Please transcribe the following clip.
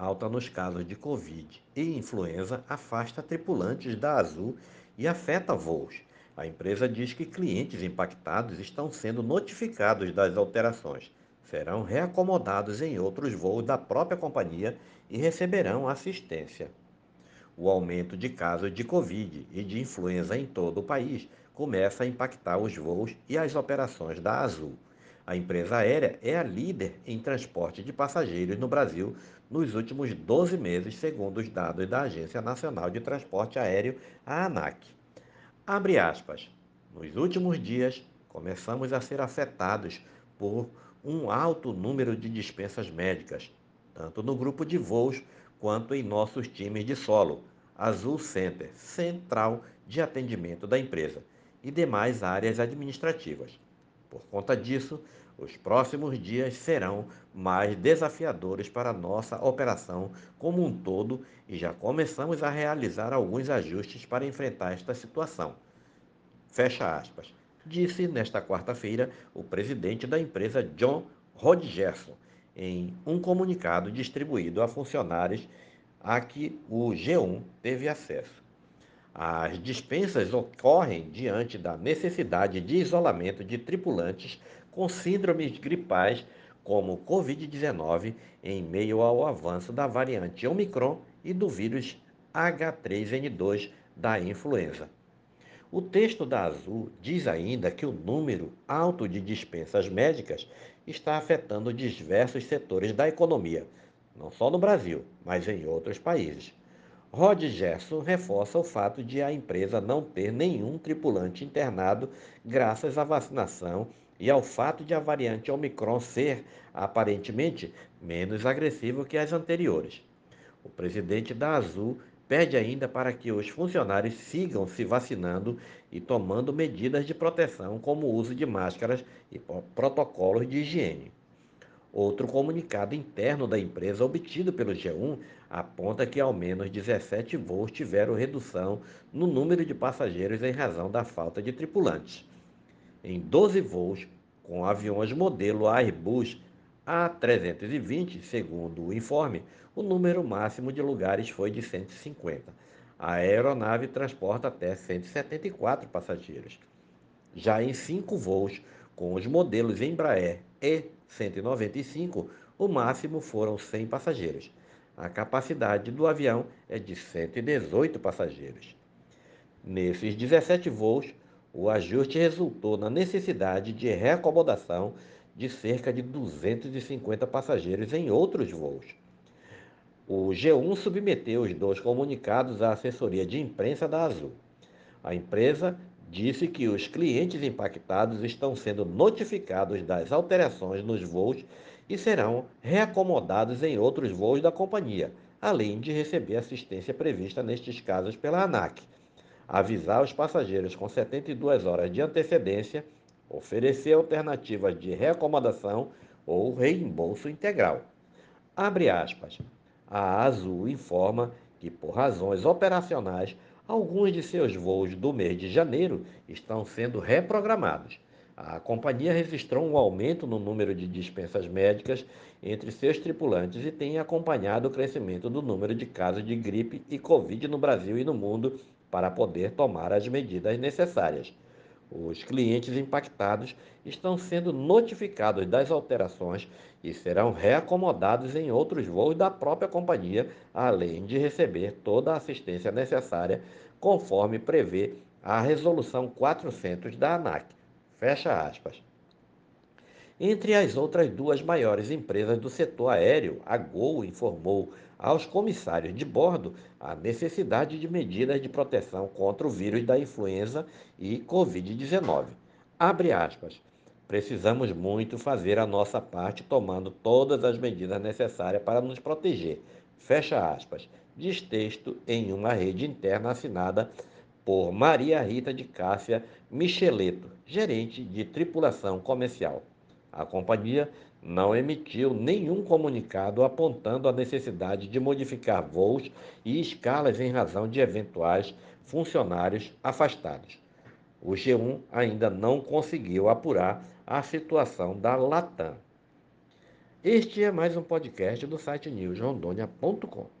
alta nos casos de Covid e influenza afasta tripulantes da Azul e afeta voos. A empresa diz que clientes impactados estão sendo notificados das alterações. Serão reacomodados em outros voos da própria companhia e receberão assistência. O aumento de casos de Covid e de influenza em todo o país começa a impactar os voos e as operações da Azul. A empresa aérea é a líder em transporte de passageiros no Brasil nos últimos 12 meses, segundo os dados da Agência Nacional de Transporte Aéreo, a ANAC. Abre aspas. Nos últimos dias, começamos a ser afetados por um alto número de dispensas médicas, tanto no grupo de voos quanto em nossos times de solo, Azul Center, central de atendimento da empresa, e demais áreas administrativas. Por conta disso, os próximos dias serão mais desafiadores para nossa operação como um todo e já começamos a realizar alguns ajustes para enfrentar esta situação. Fecha aspas. Disse nesta quarta-feira o presidente da empresa John Rodgerson em um comunicado distribuído a funcionários a que o G1 teve acesso. As dispensas ocorrem diante da necessidade de isolamento de tripulantes com síndromes gripais como Covid-19 em meio ao avanço da variante Omicron e do vírus H3N2 da influenza. O texto da Azul diz ainda que o número alto de dispensas médicas está afetando diversos setores da economia, não só no Brasil, mas em outros países. Rod Gerson reforça o fato de a empresa não ter nenhum tripulante internado graças à vacinação e ao fato de a variante Omicron ser, aparentemente, menos agressiva que as anteriores. O presidente da Azul pede ainda para que os funcionários sigam se vacinando e tomando medidas de proteção, como o uso de máscaras e protocolos de higiene. Outro comunicado interno da empresa obtido pelo G1 aponta que ao menos 17 voos tiveram redução no número de passageiros em razão da falta de tripulantes. Em 12 voos com aviões modelo Airbus A320, segundo o informe, o número máximo de lugares foi de 150. A aeronave transporta até 174 passageiros. Já em cinco voos com os modelos Embraer E195, o máximo foram 100 passageiros. A capacidade do avião é de 118 passageiros. Nesses 17 voos, o ajuste resultou na necessidade de reacomodação de cerca de 250 passageiros em outros voos. O G1 submeteu os dois comunicados à assessoria de imprensa da Azul. A empresa disse que os clientes impactados estão sendo notificados das alterações nos voos e serão reacomodados em outros voos da companhia, além de receber assistência prevista nestes casos pela ANAC. Avisar os passageiros com 72 horas de antecedência, oferecer alternativas de reacomodação ou reembolso integral. Abre aspas. A Azul informa que, por razões operacionais, alguns de seus voos do mês de janeiro estão sendo reprogramados. A companhia registrou um aumento no número de dispensas médicas entre seus tripulantes e tem acompanhado o crescimento do número de casos de gripe e Covid no Brasil e no mundo para poder tomar as medidas necessárias. Os clientes impactados estão sendo notificados das alterações e serão reacomodados em outros voos da própria companhia, além de receber toda a assistência necessária, conforme prevê a Resolução 400 da ANAC. Fecha aspas. Entre as outras duas maiores empresas do setor aéreo, a Gol informou aos comissários de bordo a necessidade de medidas de proteção contra o vírus da influenza e Covid-19. Abre aspas. Precisamos muito fazer a nossa parte tomando todas as medidas necessárias para nos proteger. Fecha aspas. Diz texto em uma rede interna assinada por Maria Rita de Cássia Micheleto, gerente de tripulação comercial. A companhia não emitiu nenhum comunicado apontando a necessidade de modificar voos e escalas em razão de eventuais funcionários afastados. O G1 ainda não conseguiu apurar a situação da Latam. Este é mais um podcast do site newsrondônia.com.